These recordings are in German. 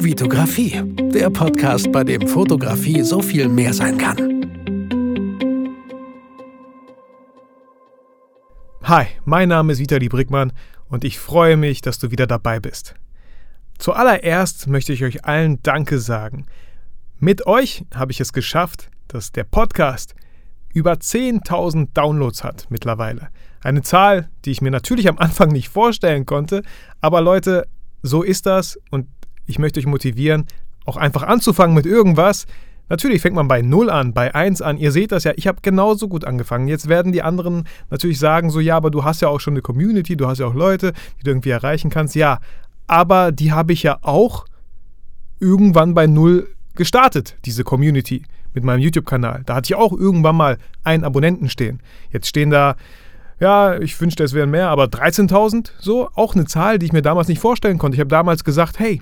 Vitografie, der Podcast, bei dem Fotografie so viel mehr sein kann. Hi, mein Name ist Vitali Brickmann und ich freue mich, dass du wieder dabei bist. Zuallererst möchte ich euch allen Danke sagen. Mit euch habe ich es geschafft, dass der Podcast über 10.000 Downloads hat mittlerweile. Eine Zahl, die ich mir natürlich am Anfang nicht vorstellen konnte, aber Leute, so ist das und ich möchte euch motivieren, auch einfach anzufangen mit irgendwas. Natürlich fängt man bei 0 an, bei 1 an. Ihr seht das ja, ich habe genauso gut angefangen. Jetzt werden die anderen natürlich sagen, so ja, aber du hast ja auch schon eine Community, du hast ja auch Leute, die du irgendwie erreichen kannst. Ja, aber die habe ich ja auch irgendwann bei 0 gestartet, diese Community mit meinem YouTube-Kanal. Da hatte ich auch irgendwann mal einen Abonnenten stehen. Jetzt stehen da ja, ich wünschte, es wären mehr, aber 13.000, so, auch eine Zahl, die ich mir damals nicht vorstellen konnte. Ich habe damals gesagt, hey,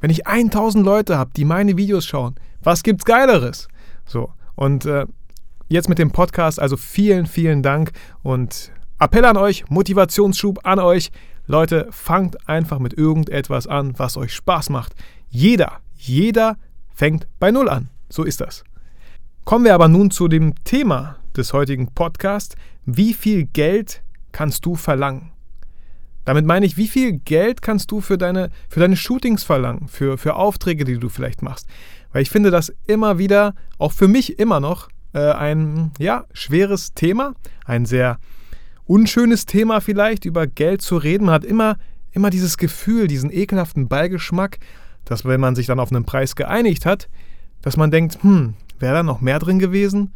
wenn ich 1.000 Leute habe, die meine Videos schauen, was gibt's Geileres? So, und äh, jetzt mit dem Podcast, also vielen, vielen Dank und Appell an euch, Motivationsschub an euch. Leute, fangt einfach mit irgendetwas an, was euch Spaß macht. Jeder, jeder fängt bei Null an. So ist das. Kommen wir aber nun zu dem Thema des heutigen Podcasts. Wie viel Geld kannst du verlangen? Damit meine ich, wie viel Geld kannst du für deine, für deine Shootings verlangen, für, für Aufträge, die du vielleicht machst? Weil ich finde das immer wieder, auch für mich immer noch, äh, ein ja, schweres Thema, ein sehr unschönes Thema vielleicht, über Geld zu reden. Man hat immer, immer dieses Gefühl, diesen ekelhaften Beigeschmack, dass wenn man sich dann auf einen Preis geeinigt hat, dass man denkt, hm, wäre da noch mehr drin gewesen?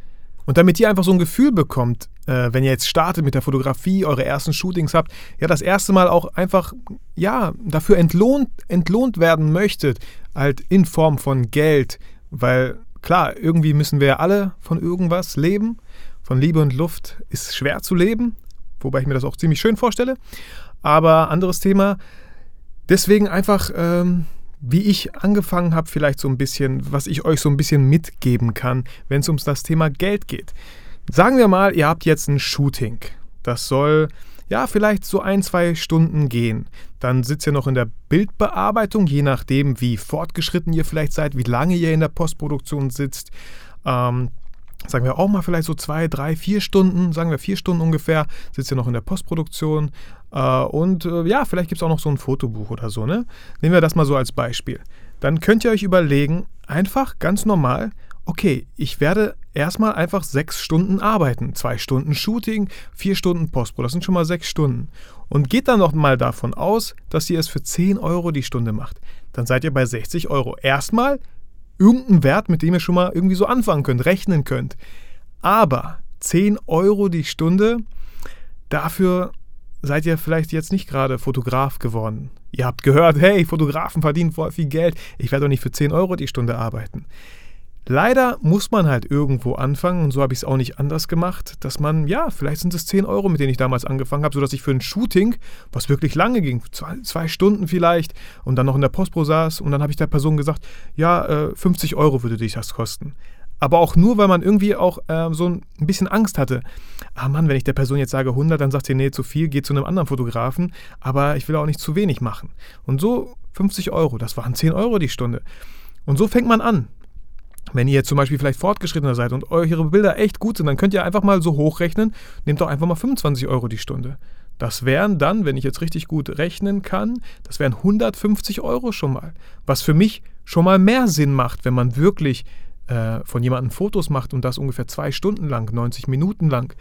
Und damit ihr einfach so ein Gefühl bekommt, äh, wenn ihr jetzt startet mit der Fotografie, eure ersten Shootings habt, ja, das erste Mal auch einfach, ja, dafür entlohnt, entlohnt werden möchtet, halt in Form von Geld, weil klar, irgendwie müssen wir ja alle von irgendwas leben. Von Liebe und Luft ist schwer zu leben, wobei ich mir das auch ziemlich schön vorstelle. Aber anderes Thema. Deswegen einfach, ähm, wie ich angefangen habe, vielleicht so ein bisschen, was ich euch so ein bisschen mitgeben kann, wenn es um das Thema Geld geht. Sagen wir mal, ihr habt jetzt ein Shooting. Das soll ja vielleicht so ein, zwei Stunden gehen. Dann sitzt ihr noch in der Bildbearbeitung, je nachdem, wie fortgeschritten ihr vielleicht seid, wie lange ihr in der Postproduktion sitzt. Ähm, sagen wir auch mal vielleicht so zwei, drei, vier Stunden, sagen wir vier Stunden ungefähr, sitzt ihr noch in der Postproduktion. Äh, und äh, ja, vielleicht gibt es auch noch so ein Fotobuch oder so. Ne? Nehmen wir das mal so als Beispiel. Dann könnt ihr euch überlegen, einfach ganz normal, okay, ich werde erstmal einfach sechs Stunden arbeiten. Zwei Stunden Shooting, vier Stunden Postpro, das sind schon mal sechs Stunden. Und geht dann noch mal davon aus, dass ihr es für 10 Euro die Stunde macht. Dann seid ihr bei 60 Euro. Erstmal irgendeinen Wert, mit dem ihr schon mal irgendwie so anfangen könnt, rechnen könnt. Aber 10 Euro die Stunde, dafür seid ihr vielleicht jetzt nicht gerade Fotograf geworden. Ihr habt gehört, hey, Fotografen verdienen voll viel Geld, ich werde doch nicht für 10 Euro die Stunde arbeiten. Leider muss man halt irgendwo anfangen und so habe ich es auch nicht anders gemacht, dass man, ja, vielleicht sind es 10 Euro, mit denen ich damals angefangen habe, sodass ich für ein Shooting, was wirklich lange ging, zwei, zwei Stunden vielleicht und dann noch in der Postpro saß und dann habe ich der Person gesagt, ja, äh, 50 Euro würde dich das kosten. Aber auch nur, weil man irgendwie auch äh, so ein bisschen Angst hatte. Ah Mann, wenn ich der Person jetzt sage 100, dann sagt sie, nee, zu viel, geht zu einem anderen Fotografen, aber ich will auch nicht zu wenig machen. Und so 50 Euro, das waren 10 Euro die Stunde. Und so fängt man an. Wenn ihr zum Beispiel vielleicht fortgeschrittener seid und eure Bilder echt gut sind, dann könnt ihr einfach mal so hochrechnen, nehmt doch einfach mal 25 Euro die Stunde. Das wären dann, wenn ich jetzt richtig gut rechnen kann, das wären 150 Euro schon mal. Was für mich schon mal mehr Sinn macht, wenn man wirklich äh, von jemandem Fotos macht und das ungefähr zwei Stunden lang, 90 Minuten lang.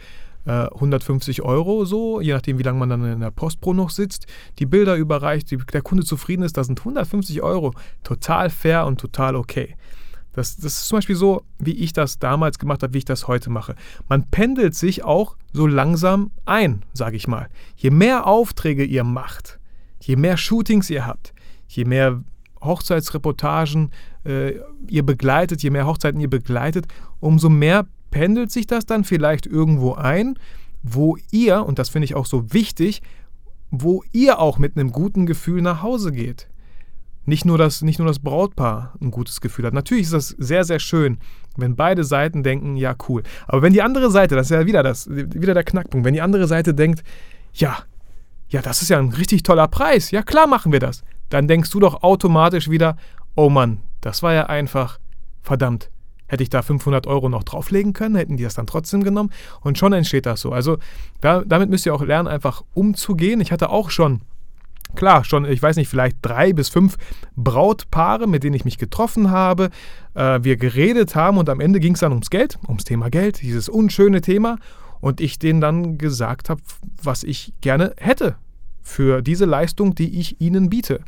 150 äh, Euro so, je nachdem, wie lange man dann in der Postpro noch sitzt, die Bilder überreicht, die, der Kunde zufrieden ist, das sind 150 Euro. Total fair und total okay. Das, das ist zum Beispiel so, wie ich das damals gemacht habe, wie ich das heute mache. Man pendelt sich auch so langsam ein, sage ich mal. Je mehr Aufträge ihr macht, je mehr Shootings ihr habt, je mehr Hochzeitsreportagen äh, ihr begleitet, je mehr Hochzeiten ihr begleitet, umso mehr pendelt sich das dann vielleicht irgendwo ein, wo ihr, und das finde ich auch so wichtig, wo ihr auch mit einem guten Gefühl nach Hause geht nicht nur, das, nicht nur das Brautpaar ein gutes Gefühl hat. Natürlich ist das sehr, sehr schön, wenn beide Seiten denken, ja, cool. Aber wenn die andere Seite, das ist ja wieder, das, wieder der Knackpunkt, wenn die andere Seite denkt, ja, ja, das ist ja ein richtig toller Preis, ja klar machen wir das, dann denkst du doch automatisch wieder, oh Mann, das war ja einfach, verdammt, hätte ich da 500 Euro noch drauflegen können, hätten die das dann trotzdem genommen und schon entsteht das so. Also da, damit müsst ihr auch lernen, einfach umzugehen. Ich hatte auch schon klar, schon, ich weiß nicht, vielleicht drei bis fünf Brautpaare, mit denen ich mich getroffen habe, äh, wir geredet haben und am Ende ging es dann ums Geld, ums Thema Geld, dieses unschöne Thema und ich denen dann gesagt habe, was ich gerne hätte für diese Leistung, die ich ihnen biete.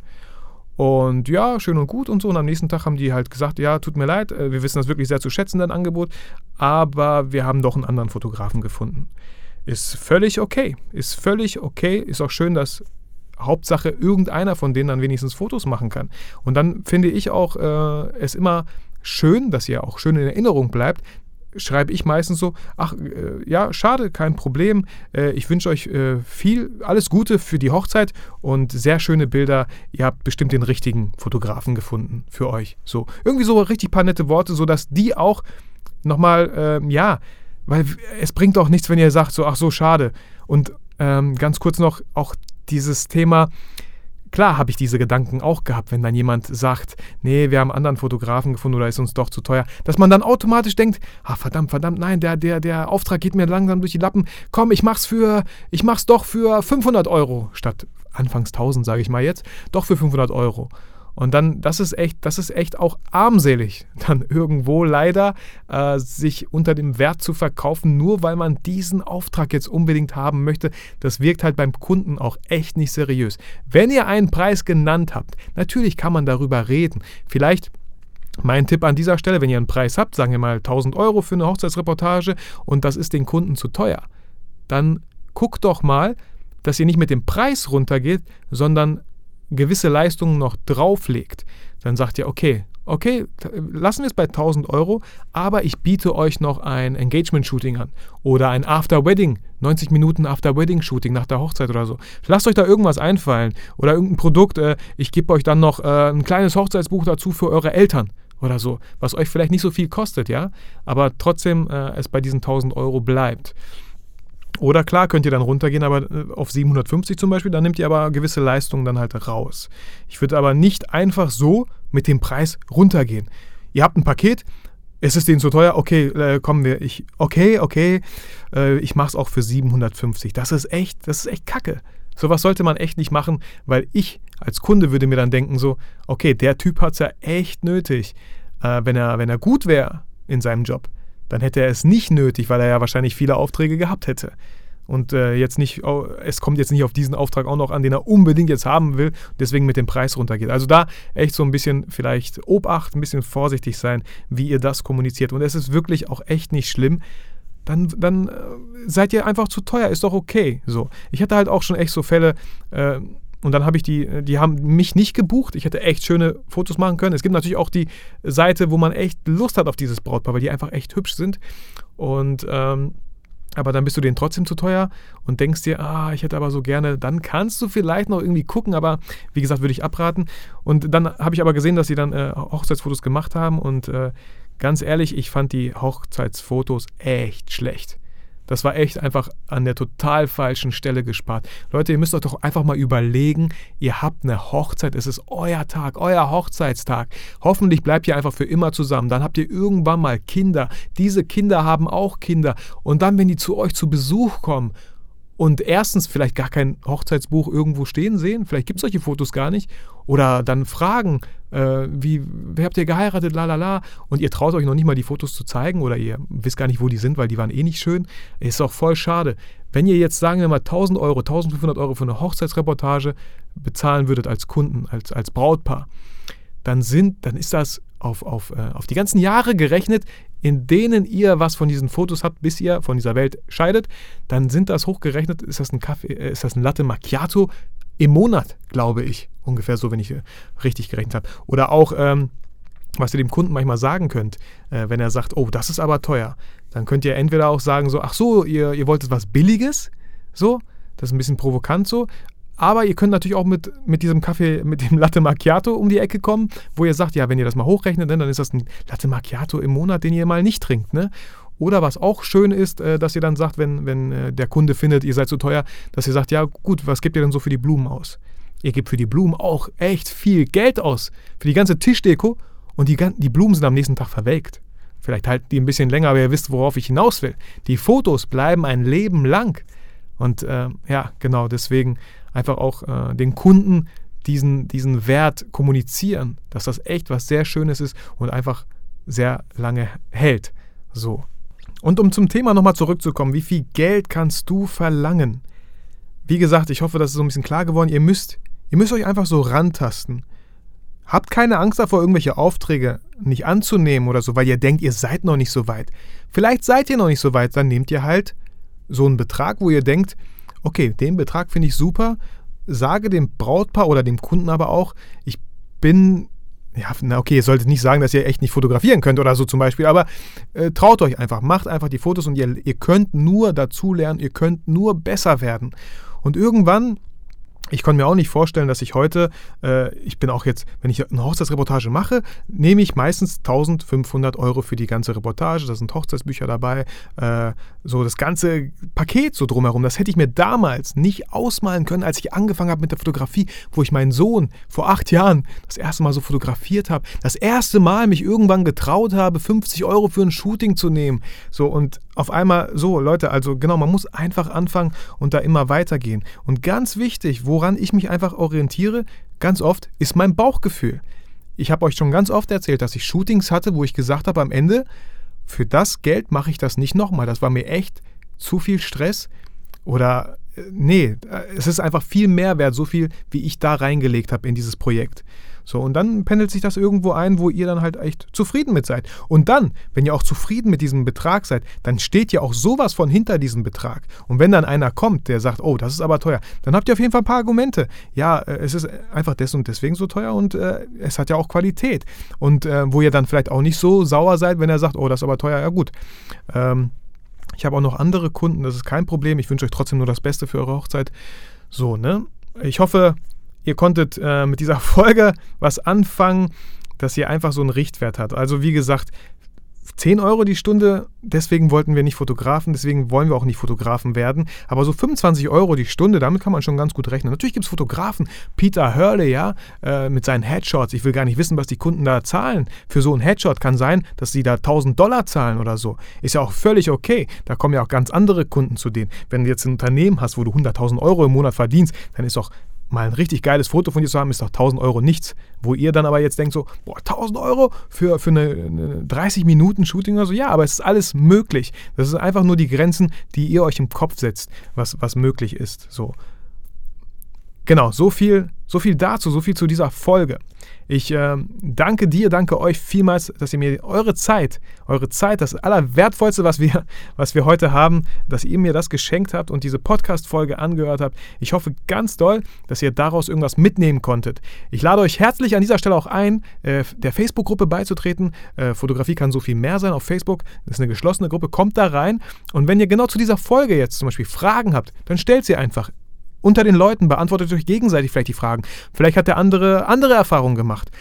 Und ja, schön und gut und so. Und am nächsten Tag haben die halt gesagt, ja, tut mir leid, äh, wir wissen das wirklich sehr zu schätzen, dein Angebot, aber wir haben doch einen anderen Fotografen gefunden. Ist völlig okay. Ist völlig okay. Ist auch schön, dass Hauptsache irgendeiner von denen dann wenigstens Fotos machen kann. Und dann finde ich auch äh, es immer schön, dass ihr auch schön in Erinnerung bleibt, schreibe ich meistens so, ach äh, ja, schade, kein Problem. Äh, ich wünsche euch äh, viel, alles Gute für die Hochzeit und sehr schöne Bilder. Ihr habt bestimmt den richtigen Fotografen gefunden für euch. So, irgendwie so richtig paar nette Worte, sodass die auch nochmal, ähm, ja, weil es bringt auch nichts, wenn ihr sagt, so, ach so, schade. Und ähm, ganz kurz noch, auch dieses Thema, klar habe ich diese Gedanken auch gehabt, wenn dann jemand sagt, nee, wir haben einen anderen Fotografen gefunden oder ist uns doch zu teuer, dass man dann automatisch denkt, ah verdammt, verdammt, nein, der, der, der Auftrag geht mir langsam durch die Lappen, komm, ich mach's für, ich mach's doch für 500 Euro statt anfangs 1000, sage ich mal jetzt, doch für 500 Euro. Und dann, das ist echt, das ist echt auch armselig, dann irgendwo leider äh, sich unter dem Wert zu verkaufen, nur weil man diesen Auftrag jetzt unbedingt haben möchte. Das wirkt halt beim Kunden auch echt nicht seriös. Wenn ihr einen Preis genannt habt, natürlich kann man darüber reden. Vielleicht mein Tipp an dieser Stelle, wenn ihr einen Preis habt, sagen wir mal 1000 Euro für eine Hochzeitsreportage und das ist den Kunden zu teuer, dann guckt doch mal, dass ihr nicht mit dem Preis runtergeht, sondern gewisse Leistungen noch drauflegt, dann sagt ihr, okay, okay, lassen wir es bei 1000 Euro, aber ich biete euch noch ein Engagement-Shooting an oder ein After-Wedding, 90 Minuten After-Wedding-Shooting nach der Hochzeit oder so. Lasst euch da irgendwas einfallen oder irgendein Produkt, äh, ich gebe euch dann noch äh, ein kleines Hochzeitsbuch dazu für eure Eltern oder so, was euch vielleicht nicht so viel kostet, ja, aber trotzdem äh, es bei diesen 1000 Euro bleibt. Oder klar könnt ihr dann runtergehen, aber äh, auf 750 zum Beispiel, dann nehmt ihr aber gewisse Leistungen dann halt raus. Ich würde aber nicht einfach so mit dem Preis runtergehen. Ihr habt ein Paket, es ist denen zu teuer, okay, äh, kommen wir, ich, okay, okay, äh, ich mach's auch für 750. Das ist echt, das ist echt Kacke. Sowas sollte man echt nicht machen, weil ich als Kunde würde mir dann denken so, okay, der Typ hat's ja echt nötig. Äh, wenn, er, wenn er gut wäre in seinem Job, dann hätte er es nicht nötig, weil er ja wahrscheinlich viele Aufträge gehabt hätte. Und äh, jetzt nicht, oh, es kommt jetzt nicht auf diesen Auftrag auch noch an, den er unbedingt jetzt haben will, deswegen mit dem Preis runtergeht. Also da echt so ein bisschen vielleicht Obacht, ein bisschen vorsichtig sein, wie ihr das kommuniziert. Und es ist wirklich auch echt nicht schlimm. Dann, dann äh, seid ihr einfach zu teuer, ist doch okay. So. Ich hatte halt auch schon echt so Fälle, äh, und dann habe ich die, die haben mich nicht gebucht. Ich hätte echt schöne Fotos machen können. Es gibt natürlich auch die Seite, wo man echt Lust hat auf dieses Brautpaar, weil die einfach echt hübsch sind. Und ähm, aber dann bist du denen trotzdem zu teuer und denkst dir, ah, ich hätte aber so gerne, dann kannst du vielleicht noch irgendwie gucken, aber wie gesagt, würde ich abraten. Und dann habe ich aber gesehen, dass sie dann äh, Hochzeitsfotos gemacht haben und äh, ganz ehrlich, ich fand die Hochzeitsfotos echt schlecht. Das war echt einfach an der total falschen Stelle gespart. Leute, ihr müsst euch doch einfach mal überlegen, ihr habt eine Hochzeit, es ist euer Tag, euer Hochzeitstag. Hoffentlich bleibt ihr einfach für immer zusammen. Dann habt ihr irgendwann mal Kinder. Diese Kinder haben auch Kinder. Und dann, wenn die zu euch zu Besuch kommen und erstens vielleicht gar kein Hochzeitsbuch irgendwo stehen sehen, vielleicht gibt es solche Fotos gar nicht, oder dann fragen, äh, wie, wer habt ihr geheiratet, la la la, und ihr traut euch noch nicht mal die Fotos zu zeigen oder ihr wisst gar nicht, wo die sind, weil die waren eh nicht schön, ist auch voll schade. Wenn ihr jetzt, sagen wir mal, 1000 Euro, 1500 Euro für eine Hochzeitsreportage bezahlen würdet als Kunden, als, als Brautpaar, dann, sind, dann ist das auf, auf, äh, auf die ganzen Jahre gerechnet in denen ihr was von diesen Fotos habt, bis ihr von dieser Welt scheidet, dann sind das hochgerechnet, ist das ein Kaffee, äh, ist das ein Latte Macchiato im Monat, glaube ich. Ungefähr so, wenn ich äh, richtig gerechnet habe. Oder auch, ähm, was ihr dem Kunden manchmal sagen könnt, äh, wenn er sagt, oh, das ist aber teuer. Dann könnt ihr entweder auch sagen, so, ach so, ihr, ihr wolltet was Billiges, so, das ist ein bisschen provokant so, aber ihr könnt natürlich auch mit, mit diesem Kaffee, mit dem Latte Macchiato um die Ecke kommen, wo ihr sagt, ja, wenn ihr das mal hochrechnet, ne, dann ist das ein Latte Macchiato im Monat, den ihr mal nicht trinkt. Ne? Oder was auch schön ist, äh, dass ihr dann sagt, wenn, wenn äh, der Kunde findet, ihr seid zu teuer, dass ihr sagt, ja gut, was gebt ihr denn so für die Blumen aus? Ihr gebt für die Blumen auch echt viel Geld aus. Für die ganze Tischdeko und die, die Blumen sind am nächsten Tag verwelkt. Vielleicht halten die ein bisschen länger, aber ihr wisst, worauf ich hinaus will. Die Fotos bleiben ein Leben lang. Und äh, ja, genau, deswegen einfach auch äh, den Kunden diesen, diesen Wert kommunizieren, dass das echt was sehr Schönes ist und einfach sehr lange hält. So. Und um zum Thema nochmal zurückzukommen, wie viel Geld kannst du verlangen? Wie gesagt, ich hoffe, das ist so ein bisschen klar geworden. Ihr müsst, ihr müsst euch einfach so rantasten. Habt keine Angst davor, irgendwelche Aufträge nicht anzunehmen oder so, weil ihr denkt, ihr seid noch nicht so weit. Vielleicht seid ihr noch nicht so weit, dann nehmt ihr halt so einen Betrag, wo ihr denkt, okay, den Betrag finde ich super, sage dem Brautpaar oder dem Kunden aber auch, ich bin ja, na okay, ihr solltet nicht sagen, dass ihr echt nicht fotografieren könnt oder so zum Beispiel, aber äh, traut euch einfach, macht einfach die Fotos und ihr, ihr könnt nur dazulernen, ihr könnt nur besser werden. Und irgendwann ich konnte mir auch nicht vorstellen, dass ich heute, äh, ich bin auch jetzt, wenn ich eine Hochzeitsreportage mache, nehme ich meistens 1500 Euro für die ganze Reportage. Da sind Hochzeitsbücher dabei, äh, so das ganze Paket so drumherum. Das hätte ich mir damals nicht ausmalen können, als ich angefangen habe mit der Fotografie, wo ich meinen Sohn vor acht Jahren das erste Mal so fotografiert habe. Das erste Mal mich irgendwann getraut habe, 50 Euro für ein Shooting zu nehmen. So und auf einmal so, Leute, also genau, man muss einfach anfangen und da immer weitergehen. Und ganz wichtig, woran ich mich einfach orientiere, ganz oft, ist mein Bauchgefühl. Ich habe euch schon ganz oft erzählt, dass ich Shootings hatte, wo ich gesagt habe am Ende, für das Geld mache ich das nicht nochmal. Das war mir echt zu viel Stress. Oder äh, nee, äh, es ist einfach viel mehr wert, so viel, wie ich da reingelegt habe in dieses Projekt. So, und dann pendelt sich das irgendwo ein, wo ihr dann halt echt zufrieden mit seid. Und dann, wenn ihr auch zufrieden mit diesem Betrag seid, dann steht ja auch sowas von hinter diesem Betrag. Und wenn dann einer kommt, der sagt, oh, das ist aber teuer, dann habt ihr auf jeden Fall ein paar Argumente. Ja, äh, es ist einfach des und deswegen so teuer und äh, es hat ja auch Qualität. Und äh, wo ihr dann vielleicht auch nicht so sauer seid, wenn er sagt, oh, das ist aber teuer, ja gut. Ähm, ich habe auch noch andere Kunden, das ist kein Problem. Ich wünsche euch trotzdem nur das Beste für eure Hochzeit. So, ne? Ich hoffe, ihr konntet äh, mit dieser Folge was anfangen, dass ihr einfach so einen Richtwert habt. Also wie gesagt, 10 Euro die Stunde, deswegen wollten wir nicht Fotografen, deswegen wollen wir auch nicht Fotografen werden. Aber so 25 Euro die Stunde, damit kann man schon ganz gut rechnen. Natürlich gibt es Fotografen, Peter Hurley, ja, äh, mit seinen Headshots. Ich will gar nicht wissen, was die Kunden da zahlen. Für so einen Headshot kann sein, dass sie da 1000 Dollar zahlen oder so. Ist ja auch völlig okay. Da kommen ja auch ganz andere Kunden zu denen. Wenn du jetzt ein Unternehmen hast, wo du 100.000 Euro im Monat verdienst, dann ist auch mal ein richtig geiles Foto von dir zu haben, ist doch 1000 Euro nichts. Wo ihr dann aber jetzt denkt so, boah, 1000 Euro für, für eine, eine 30 Minuten Shooting oder so. Ja, aber es ist alles möglich. Das sind einfach nur die Grenzen, die ihr euch im Kopf setzt, was, was möglich ist. So. Genau, so viel, so viel dazu, so viel zu dieser Folge. Ich äh, danke dir, danke euch vielmals, dass ihr mir eure Zeit, eure Zeit, das Allerwertvollste, was wir, was wir heute haben, dass ihr mir das geschenkt habt und diese Podcast-Folge angehört habt. Ich hoffe ganz doll, dass ihr daraus irgendwas mitnehmen konntet. Ich lade euch herzlich an dieser Stelle auch ein, äh, der Facebook-Gruppe beizutreten. Äh, Fotografie kann so viel mehr sein auf Facebook. Das ist eine geschlossene Gruppe. Kommt da rein. Und wenn ihr genau zu dieser Folge jetzt zum Beispiel Fragen habt, dann stellt sie einfach unter den Leuten, beantwortet euch gegenseitig vielleicht die Fragen. Vielleicht hat der andere andere Erfahrungen gemacht.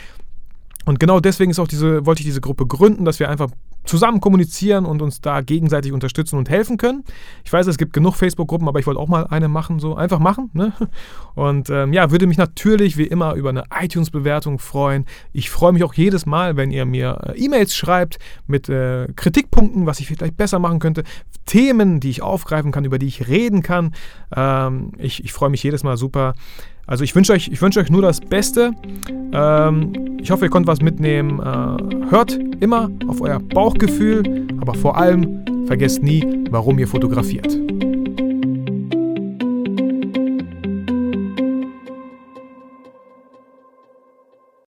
Und genau deswegen ist auch diese, wollte ich diese Gruppe gründen, dass wir einfach zusammen kommunizieren und uns da gegenseitig unterstützen und helfen können. Ich weiß, es gibt genug Facebook-Gruppen, aber ich wollte auch mal eine machen, so einfach machen. Ne? Und ähm, ja, würde mich natürlich wie immer über eine iTunes-Bewertung freuen. Ich freue mich auch jedes Mal, wenn ihr mir äh, E-Mails schreibt mit äh, Kritikpunkten, was ich vielleicht besser machen könnte, Themen, die ich aufgreifen kann, über die ich reden kann. Ähm, ich, ich freue mich jedes Mal super. Also ich wünsche euch, wünsch euch nur das Beste. Ähm, ich hoffe, ihr konntet was mitnehmen. Äh, hört immer auf euer Bauchgefühl, aber vor allem vergesst nie, warum ihr fotografiert.